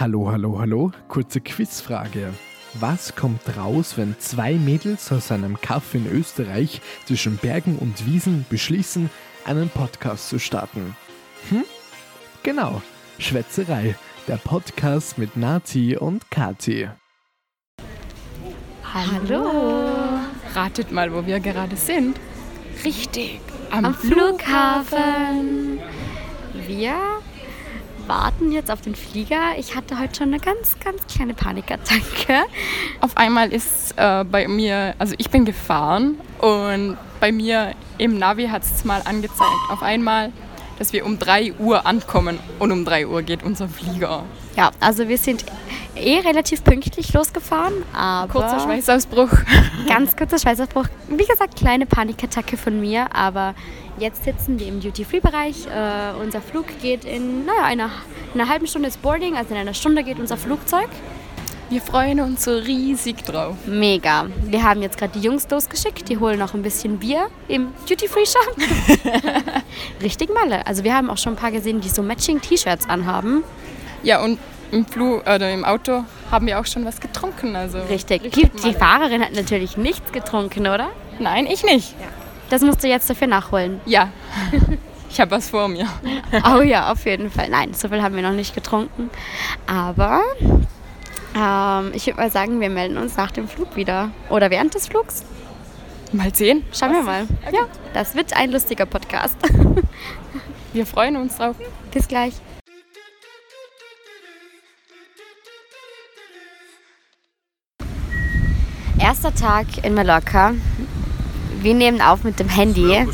Hallo, hallo, hallo. Kurze Quizfrage. Was kommt raus, wenn zwei Mädels aus einem Kaff in Österreich zwischen Bergen und Wiesen beschließen, einen Podcast zu starten? Hm? Genau, Schwätzerei, der Podcast mit Nati und Kati. Hallo. Ratet mal, wo wir gerade sind. Richtig, am, Am Flughafen. Wir warten jetzt auf den Flieger. Ich hatte heute schon eine ganz, ganz kleine Panikattacke. Auf einmal ist äh, bei mir, also ich bin gefahren und bei mir im Navi hat es mal angezeigt, auf einmal, dass wir um 3 Uhr ankommen und um 3 Uhr geht unser Flieger. Ja, also wir sind eh relativ pünktlich losgefahren, aber Kurzer Schweißausbruch. ganz kurzer Schweißausbruch. Wie gesagt, kleine Panikattacke von mir, aber jetzt sitzen wir im Duty-Free-Bereich. Äh, unser Flug geht in, naja, einer, in einer halben Stunde ist Boarding, also in einer Stunde geht unser Flugzeug. Wir freuen uns so riesig drauf. Mega. Wir haben jetzt gerade die Jungs losgeschickt, die holen noch ein bisschen Bier im Duty-Free-Shop. Richtig Malle. Also wir haben auch schon ein paar gesehen, die so Matching-T-Shirts anhaben. Ja, und im Flug oder im Auto haben wir auch schon was getrunken. Also Richtig. Die, die Malle. Fahrerin hat natürlich nichts getrunken, oder? Nein, ich nicht. Das musst du jetzt dafür nachholen. Ja. Ich habe was vor mir. Oh ja, auf jeden Fall. Nein, so viel haben wir noch nicht getrunken. Aber ähm, ich würde mal sagen, wir melden uns nach dem Flug wieder. Oder während des Flugs. Mal sehen. Schauen wir mal. Okay. Ja, das wird ein lustiger Podcast. Wir freuen uns drauf. Bis gleich. Erster Tag in Mallorca. Wir nehmen auf mit dem Handy.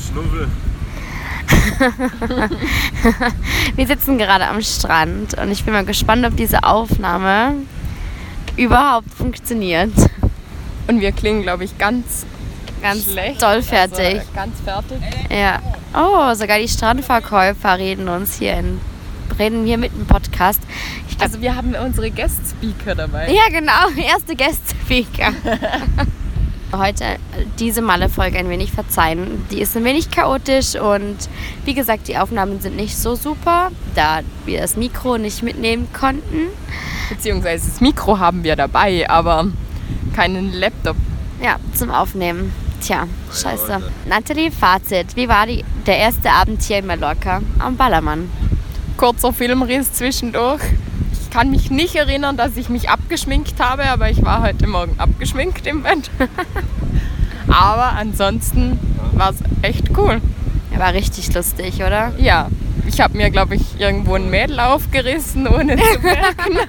Wir sitzen gerade am Strand und ich bin mal gespannt, ob diese Aufnahme überhaupt funktioniert. Und wir klingen, glaube ich, ganz Ganz schlecht. doll fertig. Also, ganz fertig. Ja. Oh, sogar die Strandverkäufer reden uns hier in, reden hier mit dem Podcast. Glaub, Also wir haben unsere Guest-Speaker dabei. ja, genau, erste Guest-Speaker. Heute diese Malle-Folge ein wenig verzeihen. Die ist ein wenig chaotisch und wie gesagt, die Aufnahmen sind nicht so super, da wir das Mikro nicht mitnehmen konnten. Beziehungsweise das Mikro haben wir dabei, aber keinen Laptop. Ja, zum Aufnehmen. Tja, scheiße. Nathalie, Fazit. Wie war die, der erste Abend hier in Mallorca am Ballermann? Kurzer Filmriss zwischendurch. Ich kann mich nicht erinnern, dass ich mich abgeschminkt habe, aber ich war heute Morgen abgeschminkt im Bett. aber ansonsten war es echt cool. Er war richtig lustig, oder? Ja, ich habe mir, glaube ich, irgendwo ein Mädel aufgerissen, ohne zu merken.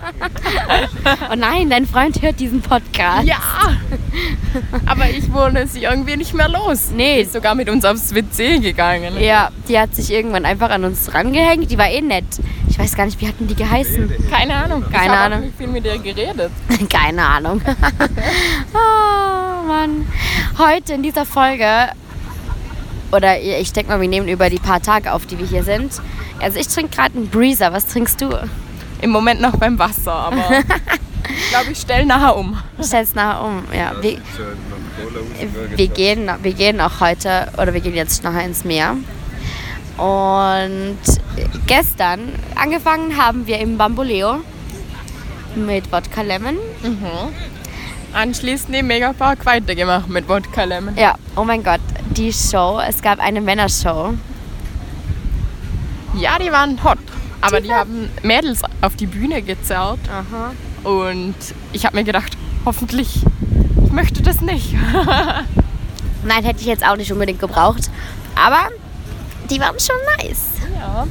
Oh nein, dein Freund hört diesen Podcast. ja, aber ich wurde sie irgendwie nicht mehr los. Nee. Ist sogar mit uns aufs WC gegangen. Ja, die hat sich irgendwann einfach an uns rangehängt. Die war eh nett. Ich weiß gar nicht, wie hatten die geheißen? Keine Ahnung. Keine ich Ahnung. Nicht viel mit ihr geredet. Keine Ahnung. oh Mann. Heute in dieser Folge, oder ich denke mal, wir nehmen über die paar Tage auf, die wir hier sind. Also ich trinke gerade einen Breezer. Was trinkst du? Im Moment noch beim Wasser, aber ich glaube, ich stelle nachher um. Stell's nachher um. Ja, wir, wir, gehen, wir gehen auch heute, oder wir gehen jetzt nachher ins Meer. Und gestern angefangen haben wir im Bamboleo mit Wodka Lemon. Anschließend im Megapark weitergemacht mit Wodka Lemon. Ja, oh mein Gott, die Show. Es gab eine Männershow. Ja, die waren hot. Aber Die die haben Mädels auf die Bühne gezerrt. Aha. Und ich habe mir gedacht, hoffentlich, ich möchte das nicht. Nein, hätte ich jetzt auch nicht unbedingt gebraucht. Aber die waren schon nice. Ja.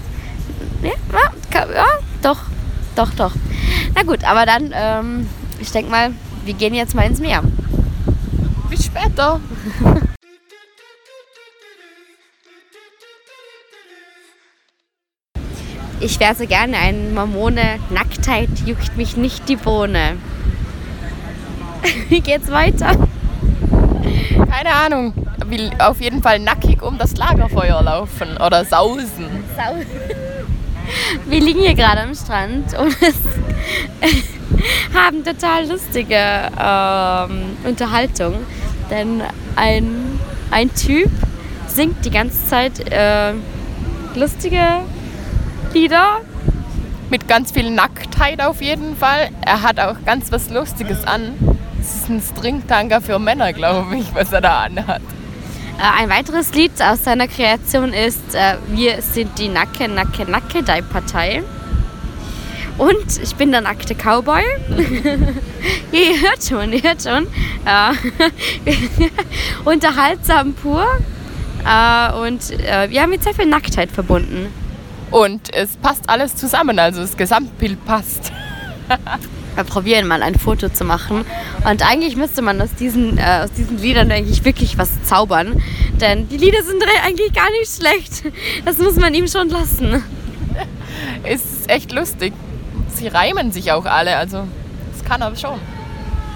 Ja, ja doch, doch, doch. Na gut, aber dann, ähm, ich denke mal, wir gehen jetzt mal ins Meer. Bis später. Ich wäre so gerne ein Mormone. Nacktheit juckt mich nicht die Bohne. Wie geht's weiter? Keine Ahnung. Will auf jeden Fall nackig um das Lagerfeuer laufen oder sausen. Sau. Wir liegen hier gerade am Strand und es haben total lustige ähm, Unterhaltung. Denn ein, ein Typ singt die ganze Zeit äh, lustige Lieder mit ganz viel Nacktheit auf jeden Fall. Er hat auch ganz was Lustiges an. Es ist ein Stringtanker für Männer, glaube ich, was er da anhat. Äh, ein weiteres Lied aus seiner Kreation ist äh, Wir sind die Nacke, Nacke, Nacke, die Partei. Und ich bin der nackte Cowboy. ihr hört schon, ihr hört schon. Äh, unterhaltsam pur. Äh, und äh, wir haben mit sehr viel Nacktheit verbunden. Und es passt alles zusammen, also das Gesamtbild passt. Wir probieren mal ein Foto zu machen. Und eigentlich müsste man aus diesen, äh, aus diesen Liedern eigentlich wirklich was zaubern. Denn die Lieder sind eigentlich gar nicht schlecht. Das muss man ihm schon lassen. Es ist echt lustig. Sie reimen sich auch alle, also das kann er schon.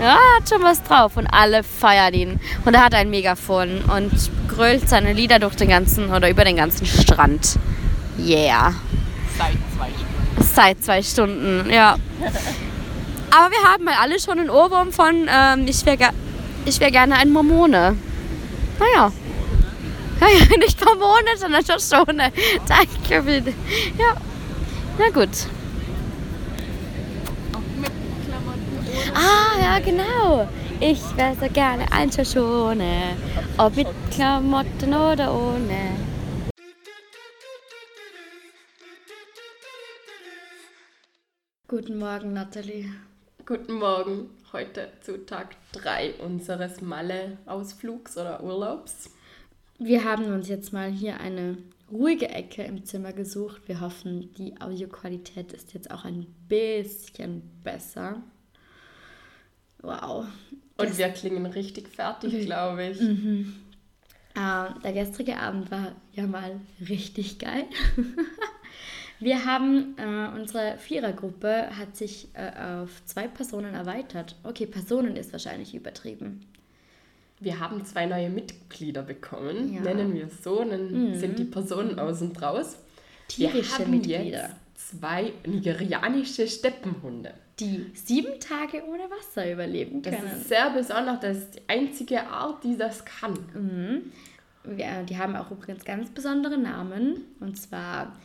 Ja, er hat schon was drauf und alle feiern ihn. Und er hat ein Megafon und grölt seine Lieder durch den ganzen oder über den ganzen Strand. Yeah. Seit zwei Stunden. Seit zwei Stunden, ja. Aber wir haben mal alle schon einen Ohrwurm von ähm, ich wäre ich wär gerne ein Mormone. Naja. Ja, ja, nicht Mormone, sondern Schoschone. Danke bitte. Ja. Na gut. Ah, ja, genau. Ich wäre so gerne ein Schoschone. Ob mit Klamotten oder ohne. Guten Morgen, Nathalie. Guten Morgen, heute zu Tag 3 unseres Malle-Ausflugs oder Urlaubs. Wir haben uns jetzt mal hier eine ruhige Ecke im Zimmer gesucht. Wir hoffen, die Audioqualität ist jetzt auch ein bisschen besser. Wow. Und wir klingen richtig fertig, glaube ich. Mhm. Äh, der gestrige Abend war ja mal richtig geil. Wir haben, äh, unsere Vierergruppe hat sich äh, auf zwei Personen erweitert. Okay, Personen ist wahrscheinlich übertrieben. Wir haben zwei neue Mitglieder bekommen, ja. nennen wir es so, dann mhm. sind die Personen außen draus. Tierische wir haben Mitglieder. Jetzt zwei nigerianische Steppenhunde. Die sieben Tage ohne Wasser überleben können. Das ist sehr besonders, das ist die einzige Art, die das kann. Mhm. Wir, die haben auch übrigens ganz besondere Namen. Und zwar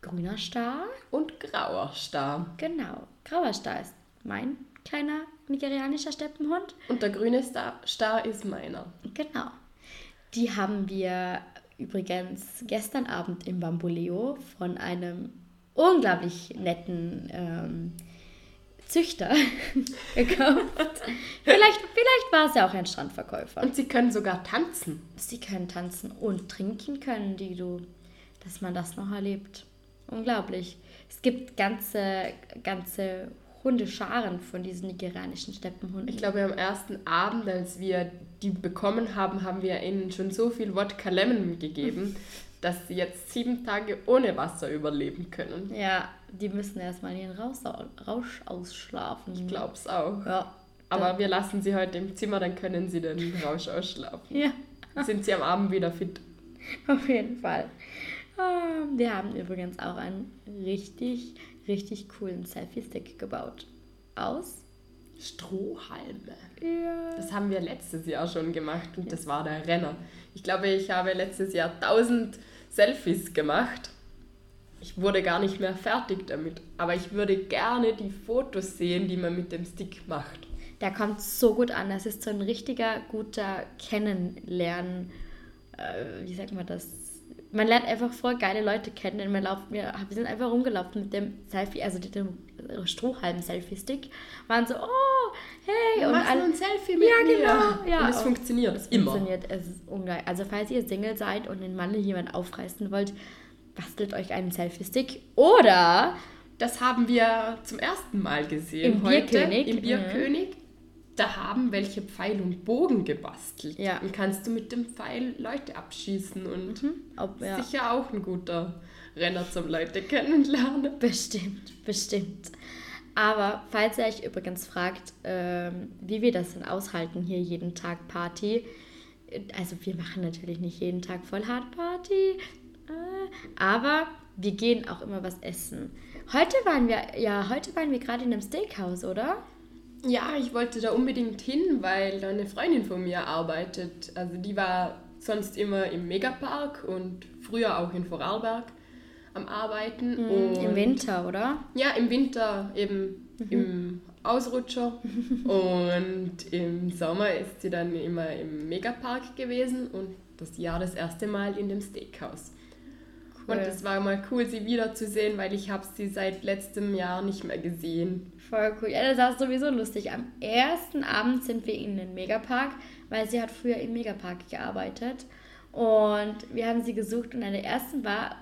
grüner Star. Und grauer Star. Genau. Grauer Star ist mein kleiner nigerianischer Steppenhund. Und der grüne Star, Star ist meiner. Genau. Die haben wir übrigens gestern Abend im Bamboleo von einem unglaublich netten ähm, Züchter gekauft. vielleicht, vielleicht war es ja auch ein Strandverkäufer. Und sie können sogar tanzen. Sie können tanzen und trinken können, die du, dass man das noch erlebt. Unglaublich. Es gibt ganze, ganze Hundescharen von diesen nigerianischen Steppenhunden. Ich glaube, am ersten Abend, als wir die bekommen haben, haben wir ihnen schon so viel Wodka Lemon gegeben, dass sie jetzt sieben Tage ohne Wasser überleben können. Ja, die müssen erstmal ihren Rausch, Rausch ausschlafen. Ich glaube es auch. Ja. Aber wir lassen sie heute im Zimmer, dann können sie den Rausch ausschlafen. Ja. Sind sie am Abend wieder fit. Auf jeden Fall. Ah, wir haben übrigens auch einen richtig, richtig coolen Selfie-Stick gebaut. Aus Strohhalme. Ja. Das haben wir letztes Jahr schon gemacht und das war der Renner. Ich glaube, ich habe letztes Jahr 1000 Selfies gemacht. Ich wurde gar nicht mehr fertig damit, aber ich würde gerne die Fotos sehen, die man mit dem Stick macht. Der kommt so gut an. Das ist so ein richtiger, guter Kennenlernen. Äh, wie sagt man das? Man lernt einfach voll geile Leute kennen. Wir, laufen, wir, wir sind einfach rumgelaufen mit dem Selfie, also mit dem Strohhalm-Selfie-Stick. Waren so, oh, hey. Wir und machen alle, ein Selfie mit ja, mir. Genau, ja, und es funktioniert es immer. funktioniert, es ist ungeil. Also falls ihr Single seid und den Mann jemand aufreißen wollt, bastelt euch einen Selfie-Stick. Oder... Das haben wir zum ersten Mal gesehen Im heute. Bierkönig. Im Bierkönig. Mhm da haben welche Pfeil und Bogen gebastelt. Ja. Und kannst du mit dem Pfeil Leute abschießen und mhm. Ob, ja. sicher auch ein guter Renner zum Leute kennenlernen. Bestimmt, bestimmt. Aber falls ihr euch übrigens fragt, ähm, wie wir das denn aushalten, hier jeden Tag Party, also wir machen natürlich nicht jeden Tag voll hart Party, äh, aber wir gehen auch immer was essen. Heute waren wir, ja, heute waren wir gerade in einem Steakhouse, oder? Ja, ich wollte da unbedingt hin, weil da eine Freundin von mir arbeitet. Also die war sonst immer im Megapark und früher auch in Vorarlberg. am Arbeiten. Mhm, Im Winter, oder? Ja, im Winter eben mhm. im Ausrutscher. und im Sommer ist sie dann immer im Megapark gewesen und das Jahr das erste Mal in dem Steakhouse. Und es war mal cool, sie wiederzusehen, weil ich habe sie seit letztem Jahr nicht mehr gesehen. Voll cool. Ja, das war sowieso lustig. Am ersten Abend sind wir in den Megapark, weil sie hat früher im Megapark gearbeitet. Und wir haben sie gesucht und an der ersten war,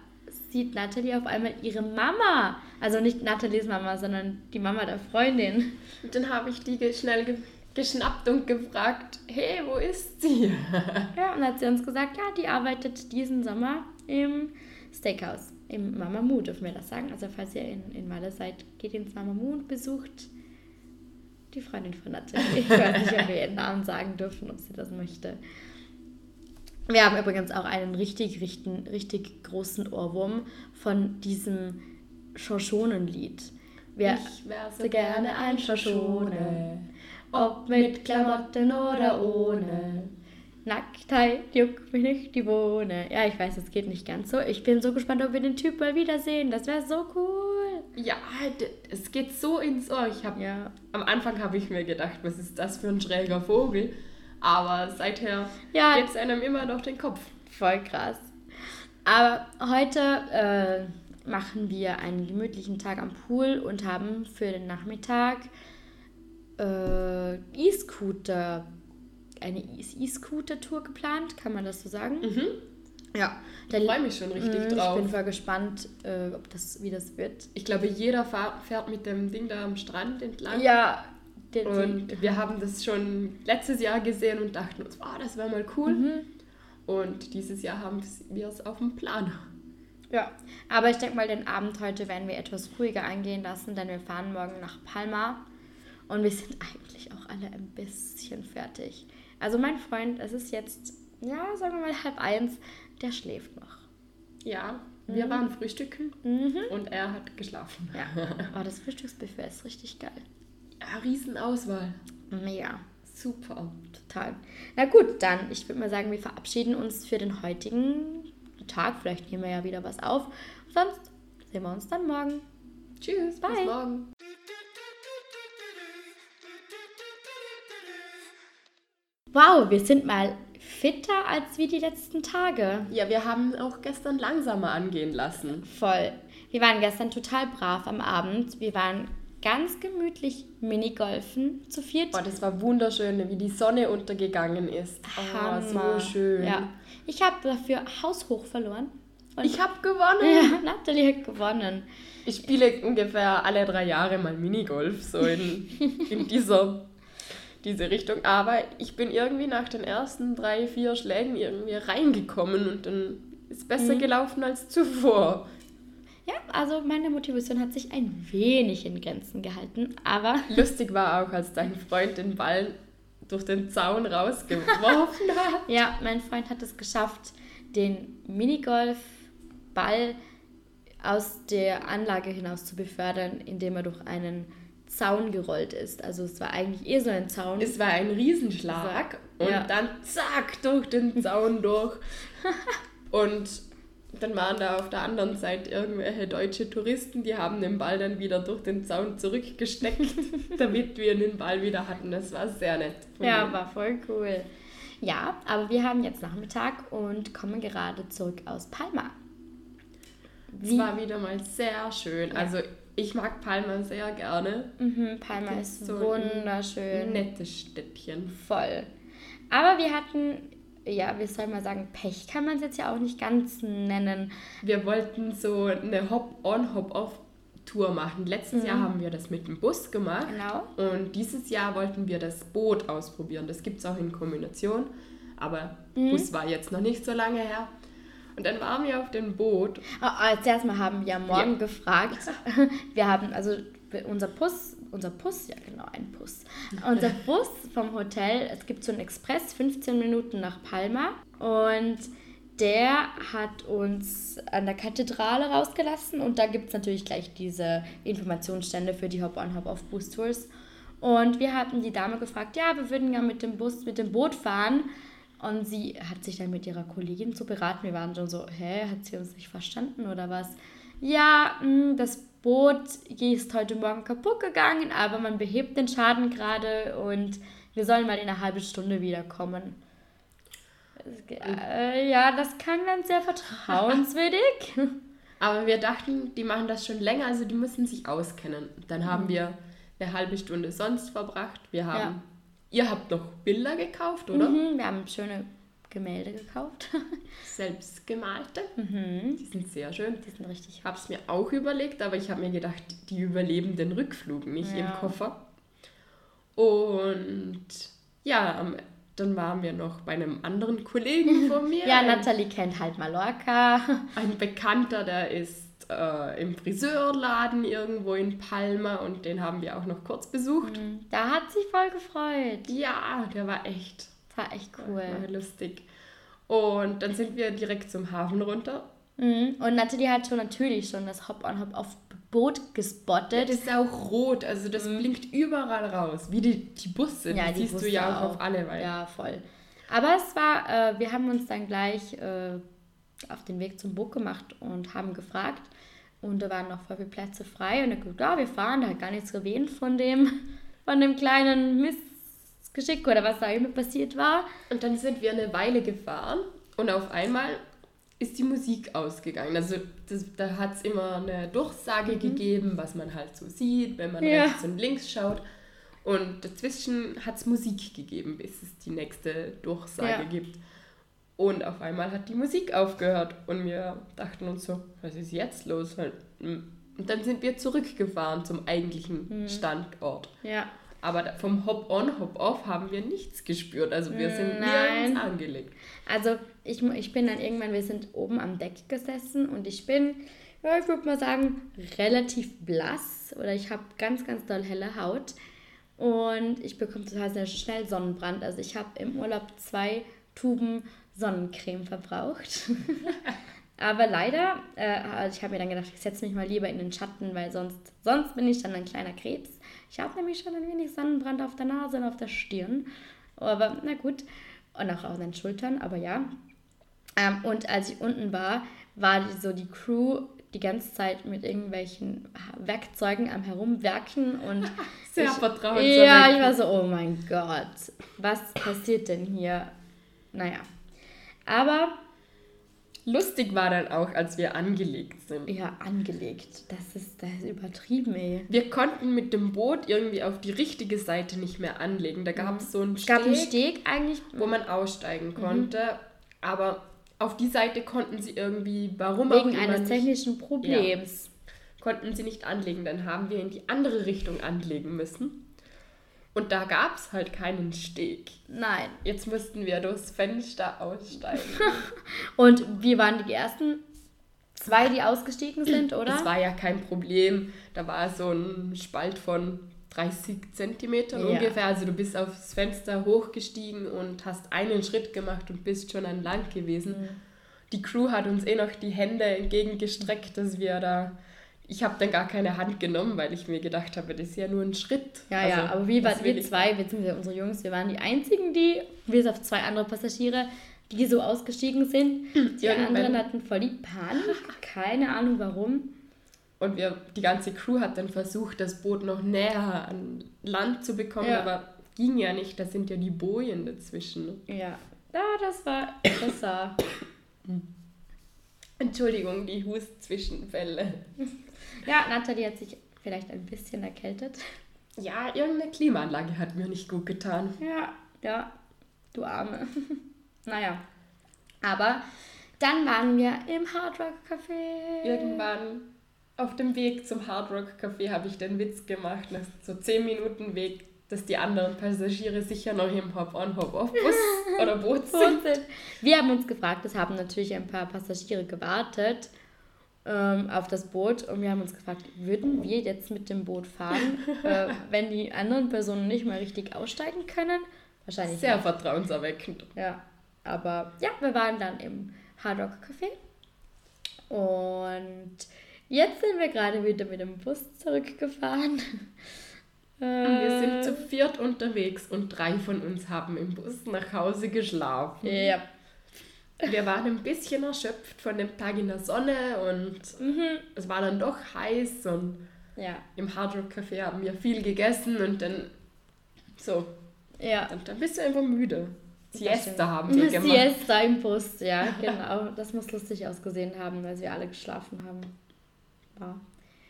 sieht Natalie auf einmal ihre Mama. Also nicht Nathalies Mama, sondern die Mama der Freundin. Und dann habe ich die schnell ge geschnappt und gefragt, hey, wo ist sie? ja, und hat sie uns gesagt, ja, die arbeitet diesen Sommer im Steakhouse. Im Mamamoo dürfen wir das sagen. Also falls ihr in, in Malle seid, geht ins Mamamoo und besucht die Freundin von Natalie. Ich weiß nicht, ob wir ihren Namen sagen dürfen, ob sie das möchte. Wir haben übrigens auch einen richtig, richtig, richtig großen Ohrwurm von diesem Shoshonenlied. Ich wäre so gerne ein Shoshone, ob mit Klamotten oder ohne. Nacktheit juckt mich nicht die Bohne. Ja, ich weiß, es geht nicht ganz so. Ich bin so gespannt, ob wir den Typ mal wiedersehen. Das wäre so cool. Ja, es geht so ins Ohr. Ich hab, ja. Am Anfang habe ich mir gedacht, was ist das für ein schräger Vogel? Aber seither ja. geht es einem immer noch den Kopf. Voll krass. Aber heute äh, machen wir einen gemütlichen Tag am Pool und haben für den Nachmittag äh, E-Scooter eine E-Scooter-Tour geplant, kann man das so sagen? Mhm. Ja, ich freue mich schon richtig mh, drauf. Ich bin voll gespannt, äh, ob das, wie das wird. Ich glaube, jeder fährt mit dem Ding da am Strand entlang. Ja. Den, und den, wir haben das schon letztes Jahr gesehen und dachten uns, oh, das wäre mal cool. Mhm. Und dieses Jahr haben wir es auf dem Plan. Ja, aber ich denke mal, den Abend heute werden wir etwas ruhiger angehen lassen, denn wir fahren morgen nach Palma und wir sind eigentlich auch alle ein bisschen fertig. Also mein Freund, es ist jetzt, ja, sagen wir mal halb eins, der schläft noch. Ja, wir mhm. waren frühstücken mhm. und er hat geschlafen. Ja, oh, das Frühstücksbuffet ist richtig geil. Ja, Riesenauswahl. Mega. Super. Total. Na gut, dann, ich würde mal sagen, wir verabschieden uns für den heutigen Tag. Vielleicht nehmen wir ja wieder was auf. Sonst sehen wir uns dann morgen. Tschüss, Bye. bis morgen. Wow, wir sind mal fitter als wie die letzten Tage. Ja, wir haben auch gestern langsamer angehen lassen. Voll. Wir waren gestern total brav am Abend. Wir waren ganz gemütlich Minigolfen zu viert. Oh, das war wunderschön, wie die Sonne untergegangen ist. Oh, Hammer. so schön. Ja. Ich habe dafür haushoch verloren. Und ich habe gewonnen. Ja, Natalie hat gewonnen. Ich spiele ungefähr alle drei Jahre mal Minigolf, so in, in dieser diese Richtung. Aber ich bin irgendwie nach den ersten drei, vier Schlägen irgendwie reingekommen und dann ist besser mhm. gelaufen als zuvor. Ja, also meine Motivation hat sich ein wenig in Grenzen gehalten, aber. Lustig war auch, als dein Freund den Ball durch den Zaun rausgeworfen hat. ja, mein Freund hat es geschafft, den Minigolfball aus der Anlage hinaus zu befördern, indem er durch einen Zaun gerollt ist. Also es war eigentlich eher so ein Zaun. Es war ein Riesenschlag und ja. dann zack durch den Zaun durch. und dann waren da auf der anderen Seite irgendwelche deutsche Touristen, die haben den Ball dann wieder durch den Zaun zurückgesteckt, damit wir den Ball wieder hatten. Das war sehr nett. Ja, mir. war voll cool. Ja, aber wir haben jetzt Nachmittag und kommen gerade zurück aus Palma. Es war wieder mal sehr schön. Ja. Also ich mag Palma sehr gerne. Mhm, Palma ist so wunderschön. Nettes Städtchen. Voll. Aber wir hatten, ja, wie soll man sagen, Pech kann man es jetzt ja auch nicht ganz nennen. Wir wollten so eine Hop-on, Hop-off Tour machen. Letztes mhm. Jahr haben wir das mit dem Bus gemacht. Genau. Und dieses Jahr wollten wir das Boot ausprobieren. Das gibt es auch in Kombination. Aber mhm. Bus war jetzt noch nicht so lange her. Und dann waren wir auf dem Boot. Oh, als erstes Mal haben wir morgen ja. gefragt. Wir haben, also unser Bus, unser Bus, ja genau, ein Bus. Unser Bus vom Hotel, es gibt so einen Express, 15 Minuten nach Palma. Und der hat uns an der Kathedrale rausgelassen. Und da gibt es natürlich gleich diese Informationsstände für die Hop-on, Hop-off-Boost-Tours. Und wir hatten die Dame gefragt, ja, wir würden ja mit dem Bus, mit dem Boot fahren. Und sie hat sich dann mit ihrer Kollegin so beraten. Wir waren schon so, hä, hat sie uns nicht verstanden oder was? ja, hm, das Boot ist heute Morgen kaputt gegangen, aber man behebt den Schaden gerade und wir sollen mal in einer halben Stunde wiederkommen. Äh, ja, das klang dann sehr vertrauenswürdig. aber wir dachten, die machen das schon länger, also die müssen sich auskennen. Dann haben mhm. wir eine halbe Stunde sonst verbracht. Wir haben, ja. Ihr habt noch Bilder gekauft, oder? Mhm, wir haben schöne Gemälde gekauft. Selbstgemalte. Mhm. Die sind sehr schön. Die sind richtig. Ich habe es mir auch überlegt, aber ich habe mir gedacht, die überleben den Rückflug nicht ja. im Koffer. Und ja, dann waren wir noch bei einem anderen Kollegen von mir. ja, Nathalie kennt halt Mallorca. Ein Bekannter, der ist äh, im Friseurladen irgendwo in Palma und den haben wir auch noch kurz besucht. Mhm. Da hat sich voll gefreut. Ja, der war echt. War echt cool. War lustig. Und dann sind wir direkt zum Hafen runter. Mhm. Und Nathalie hat schon natürlich schon das Hop-on, Hop-off Boot gespottet. Ja, das ist auch rot, also das mhm. blinkt überall raus, wie die, die Busse. Ja, die, siehst Busse du ja auch, auch auf alle Weise. Ja, voll. Aber es war, äh, wir haben uns dann gleich äh, auf den Weg zum Boot gemacht und haben gefragt. Und da waren noch voll viele Plätze frei. Und er gesagt, ja, wir fahren, da hat gar nichts erwähnt von dem, von dem kleinen Missgeschick oder was da immer passiert war. Und dann sind wir eine Weile gefahren und auf einmal ist die Musik ausgegangen. Also das, da hat es immer eine Durchsage mhm. gegeben, was man halt so sieht, wenn man ja. rechts und links schaut. Und dazwischen hat es Musik gegeben, bis es die nächste Durchsage ja. gibt. Und auf einmal hat die Musik aufgehört und wir dachten uns so, was ist jetzt los? Und dann sind wir zurückgefahren zum eigentlichen mhm. Standort. Ja. Aber vom Hop-on, Hop-off haben wir nichts gespürt. Also wir sind Nein. nirgends angelegt. Also ich, ich bin dann irgendwann, wir sind oben am Deck gesessen und ich bin, ja, ich würde mal sagen, relativ blass oder ich habe ganz, ganz doll helle Haut. Und ich bekomme total schnell Sonnenbrand. Also ich habe im Urlaub zwei Tuben Sonnencreme verbraucht. Aber leider, äh, ich habe mir dann gedacht, ich setze mich mal lieber in den Schatten, weil sonst, sonst bin ich dann ein kleiner Krebs. Ich habe nämlich schon ein wenig Sonnenbrand auf der Nase und auf der Stirn. Aber na gut. Und auch auf den Schultern, aber ja. Ähm, und als ich unten war, war die, so die Crew die ganze Zeit mit irgendwelchen Werkzeugen am Herumwerken und sehr vertrauenswürdig. Ja, ich war so, oh mein Gott, was passiert denn hier? Naja, aber lustig war dann auch, als wir angelegt sind. Ja, angelegt. Das ist, das ist übertrieben, ey. Wir konnten mit dem Boot irgendwie auf die richtige Seite nicht mehr anlegen. Da gab es so einen Steg, gab einen Steg eigentlich, wo man aussteigen mhm. konnte. Mhm. Aber auf die Seite konnten sie irgendwie, warum Wegen auch immer eines technischen Problems. Ja, konnten sie nicht anlegen. Dann haben wir in die andere Richtung anlegen müssen. Und da gab es halt keinen Steg. Nein. Jetzt mussten wir durchs Fenster aussteigen. und wir waren die ersten zwei, die ausgestiegen sind, oder? Das war ja kein Problem. Da war so ein Spalt von 30 Zentimetern ja. ungefähr. Also du bist aufs Fenster hochgestiegen und hast einen Schritt gemacht und bist schon an Land gewesen. Mhm. Die Crew hat uns eh noch die Hände entgegengestreckt, dass wir da ich habe dann gar keine Hand genommen, weil ich mir gedacht habe, das ist ja nur ein Schritt. Ja, also, ja, aber wir, war, wir zwei, beziehungsweise unsere Jungs, wir waren die einzigen, die, bis auf zwei andere Passagiere, die so ausgestiegen sind. Die anderen hatten voll die Panik, keine Ahnung warum. Und wir, die ganze Crew hat dann versucht, das Boot noch näher an Land zu bekommen, ja. aber ging ja nicht, da sind ja die Bojen dazwischen. Ja, ja das war, das war. Entschuldigung, die Hustzwischenfälle. Ja, Nathalie hat sich vielleicht ein bisschen erkältet. Ja, irgendeine Klimaanlage hat mir nicht gut getan. Ja, ja, du Arme. naja, aber dann waren wir im Hard Rock Café. Irgendwann auf dem Weg zum Hard Rock Café habe ich den Witz gemacht, nach so 10 Minuten Weg, dass die anderen Passagiere sicher noch im Hop-on, Hop-off-Bus oder Boot sind. Wir haben uns gefragt, es haben natürlich ein paar Passagiere gewartet ähm, auf das Boot und wir haben uns gefragt, würden wir jetzt mit dem Boot fahren, äh, wenn die anderen Personen nicht mal richtig aussteigen können? Wahrscheinlich. Sehr nicht. vertrauenserweckend. Ja, aber ja, wir waren dann im Hard Rock Café und jetzt sind wir gerade wieder mit dem Bus zurückgefahren. wir sind zu viert unterwegs und drei von uns haben im Bus nach Hause geschlafen. Ja. Wir waren ein bisschen erschöpft von dem Tag in der Sonne und Mhm. es war dann doch heiß und Ja, im Hard Rock Café haben wir viel gegessen und dann so, ja. dann, dann bist du einfach müde. Siesta haben wir gemacht. Siesta im Bus, ja, genau. Das muss lustig ausgesehen haben, weil sie alle geschlafen haben. Ja.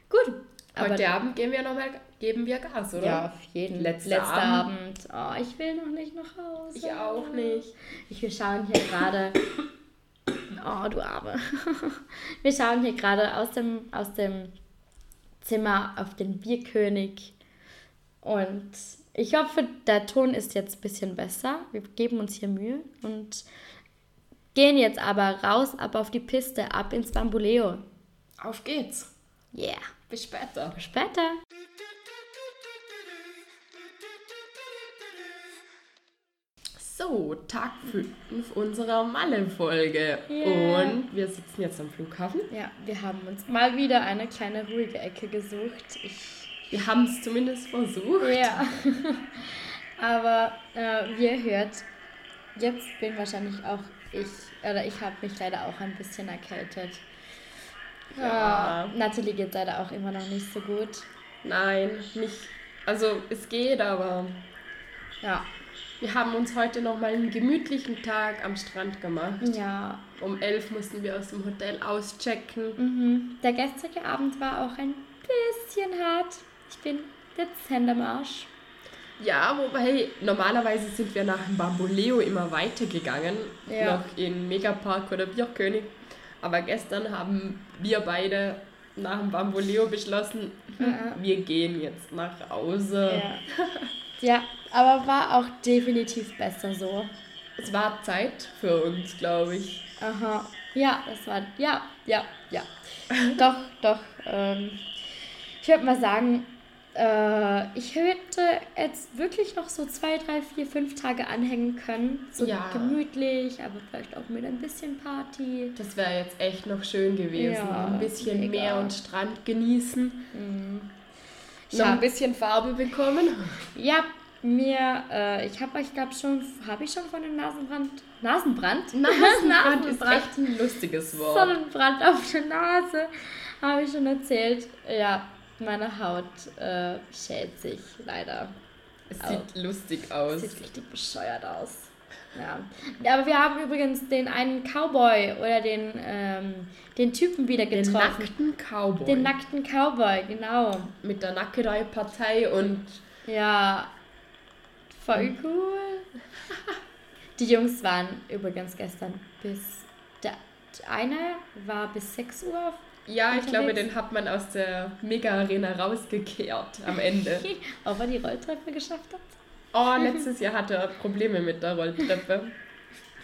Gut. Heute Abend geben wir nochmal, geben wir Gas, oder? Ja, auf jeden. Letzter Letzter Abend. Abend. Oh, ich will noch nicht nach Hause. Ich auch nicht. Ich, wir schauen hier gerade. Oh, du Arme. Wir schauen hier gerade aus dem, aus dem Zimmer auf den Bierkönig. Und ich hoffe, der Ton ist jetzt ein bisschen besser. Wir geben uns hier Mühe und gehen jetzt aber raus, ab auf die Piste, ab ins Bambuleo. Auf geht's. Yeah. Bis später. Bis später. So, Tag 5 unserer Malle-Folge. Yeah. Und wir sitzen jetzt am Flughafen. Ja, wir haben uns mal wieder eine kleine ruhige Ecke gesucht. Ich Wir haben es zumindest versucht. Ja. Aber äh, wie ihr hört, jetzt bin wahrscheinlich auch ich, oder ich habe mich leider auch ein bisschen erkältet. Ja. Äh, Natalie geht leider auch immer noch nicht so gut. Nein, nicht. Also, es geht, aber Ja. Wir haben uns heute nochmal einen gemütlichen Tag am Strand gemacht. Ja. Um 11 mussten wir aus dem Hotel auschecken. Mhm. Der gestrige Abend war auch ein bisschen hart. Ich bin dezent am Arsch. Ja, wobei normalerweise sind wir nach dem Bamboleo immer weitergegangen, Ja. noch in Megapark oder Bierkönig. Aber gestern haben wir beide nach dem Bamboleo beschlossen, wir gehen jetzt nach Hause. Ja. ja, aber war auch definitiv besser so. Es war Zeit für uns, glaube ich. Aha. Ja, das war. Ja, ja, ja. doch, doch. Ähm, ich würde mal sagen, äh, ich hätte jetzt wirklich noch so zwei, drei, vier, fünf Tage anhängen können. So Ja. gemütlich, aber vielleicht auch mit ein bisschen Party. Das wäre jetzt echt noch schön gewesen. Ja, ein bisschen mega. Meer und Strand genießen. Ich noch ein bisschen Farbe bekommen. Ja, mir, äh, ich habe euch, glaube schon, habe ich schon von dem Nasenbrand. Nasenbrand? Nasenbrand ist echt ein lustiges Wort. Sonnenbrand auf der Nase, habe ich schon erzählt. Ja, meine Haut äh, schält sich leider. Es sieht lustig aus. Sieht richtig bescheuert aus. Ja. aber wir haben übrigens den einen Cowboy oder den, ähm, den Typen wieder Den getroffen. nackten Cowboy. Den nackten Cowboy, genau. mit der Nackerei-Partei und Ja, voll cool. Die Jungs waren übrigens gestern bis. Der eine war bis 6 Uhr. ja, ich glaube, Unterwegs. den hat man aus der Mega-Arena rausgekehrt am Ende. Ob er die Rolltreppe geschafft hat? Oh, letztes Jahr hatte er Probleme mit der Rolltreppe.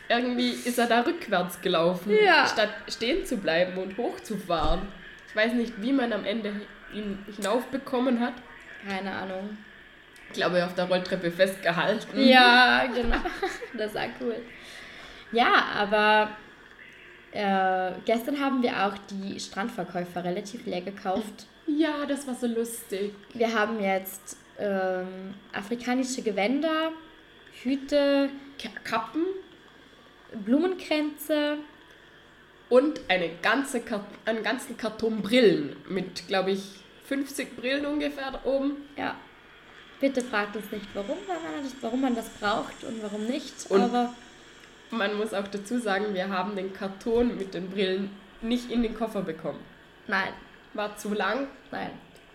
Irgendwie ist er da rückwärts gelaufen, Ja. statt stehen zu bleiben und hochzufahren. Ich weiß nicht, wie man am Ende ihn hinaufbekommen hat. Keine Ahnung. Ich glaube, auf der Rolltreppe festgehalten. Ja, genau. Das war cool. Ja, aber äh, gestern haben wir auch die Strandverkäufer relativ leer gekauft. Ja, das war so lustig. Wir haben jetzt ähm, afrikanische Gewänder, Hüte, Ka- Kappen Blumenkränze. und eine ganze Kart einen ganzen Karton Brillen mit, glaube ich, 50 Brillen ungefähr da oben. Ja. Bitte fragt uns nicht, warum, man das, warum man das braucht und warum nicht. Und- aber Man muss auch dazu sagen, wir haben den Karton mit den Brillen nicht in den Koffer bekommen. nein, War zu lang. nein.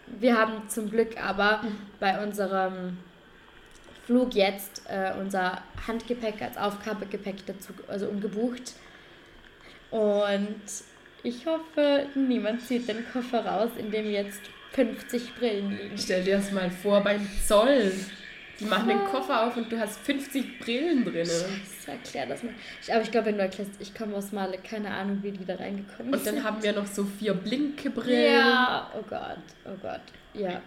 Wir haben zum Glück aber bei unserem Flug jetzt äh, unser Handgepäck als Aufgabegepäck dazu also umgebucht. Und ich hoffe, niemand zieht den Koffer raus, in dem jetzt 50 Brillen liegen. Stell dir das mal vor beim Zoll. Die machen den Koffer auf und du hast 50 Brillen drin. Scheiße, erklär das mal. Ich, aber ich glaube, wenn du erklärst, ich komme aus Male, keine Ahnung, wie die da reingekommen Und dann haben wir noch so vier blinke Brillen. Ja, oh Gott, oh Gott, ja.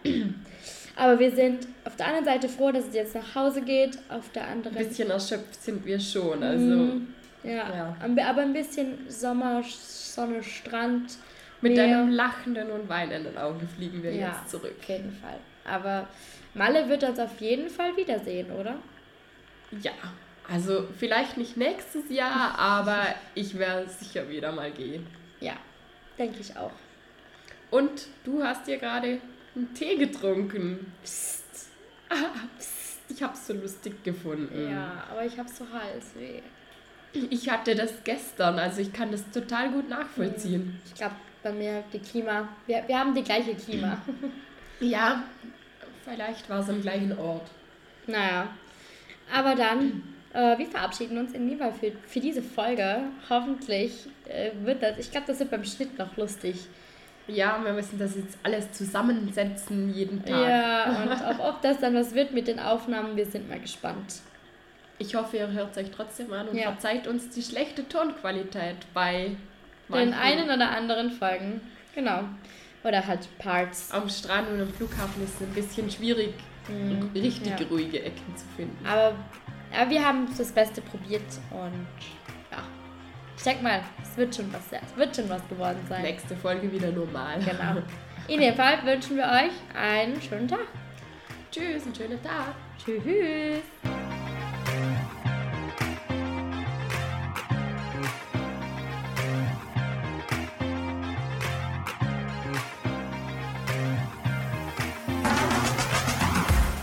Aber wir sind auf der einen Seite froh, dass es jetzt nach Hause geht, auf der anderen... Ein bisschen erschöpft sind wir schon. Also Mhm. ja, Ja. aber ein bisschen Sommer, Sonne, Strand. Mit Meer. einem lachenden und weinenden Auge fliegen wir Ja, jetzt zurück. auf jeden Fall. Aber Malle wird uns auf jeden Fall wiedersehen, oder? Ja, Also vielleicht nicht nächstes Jahr, aber ich werde sicher wieder mal gehen. Ja, denke ich auch. Und du hast ja gerade einen Tee getrunken. Psst. Ah, psst. Ich habe es so lustig gefunden. Ja, aber ich habe so Halsweh. Ich hatte das gestern, also ich kann das total gut nachvollziehen. Ich glaube, bei mir die Klima, wir, wir haben die gleiche Klima. ja, vielleicht war es am gleichen Ort. Naja, aber dann, äh, wir verabschieden uns in Fall für, für diese Folge. Hoffentlich äh, wird das, ich glaube, das wird beim Schnitt noch lustig. Ja, wir müssen das jetzt alles zusammensetzen jeden Tag. Ja, und ob, ob das dann was wird mit den Aufnahmen, wir sind mal gespannt. Ich hoffe, ihr hört es euch trotzdem an und ja. verzeiht uns die schlechte Tonqualität bei den einen oder anderen Folgen. Genau. Oder halt Parts. Am Strand und am Flughafen ist es ein bisschen schwierig, mhm. richtig ja. ruhige Ecken zu finden. Aber, aber wir haben das Beste probiert und ja. Ich denke mal, es wird schon was, es wird schon was geworden sein. Nächste Folge wieder normal. Genau. In dem Fall wünschen wir euch einen schönen Tag. Tschüss, einen schönen Tag. Tschüss.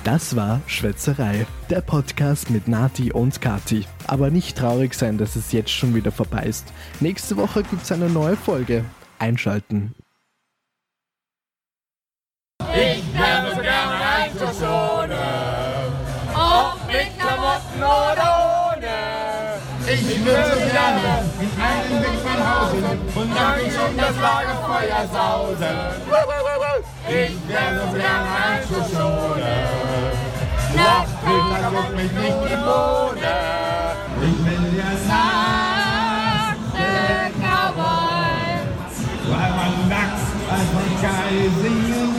Das war Schwätzerei, der Podcast mit Nati und Kati. Aber nicht traurig sein, dass es jetzt schon wieder vorbei ist. Nächste Woche gibt es eine neue Folge. Einschalten. Ich wäre so gerne ein Schoschone, ob mit Klamotten oder ohne. Ich würde gerne Weg von Hause und dann um das Lagerfeuer sausen. Ich wäre so gerne ein Schoschone. Noch Peter guckt mich nicht die Bohne. Ich bin der nackte Cowboy. Weil man nackt einfach geil singt.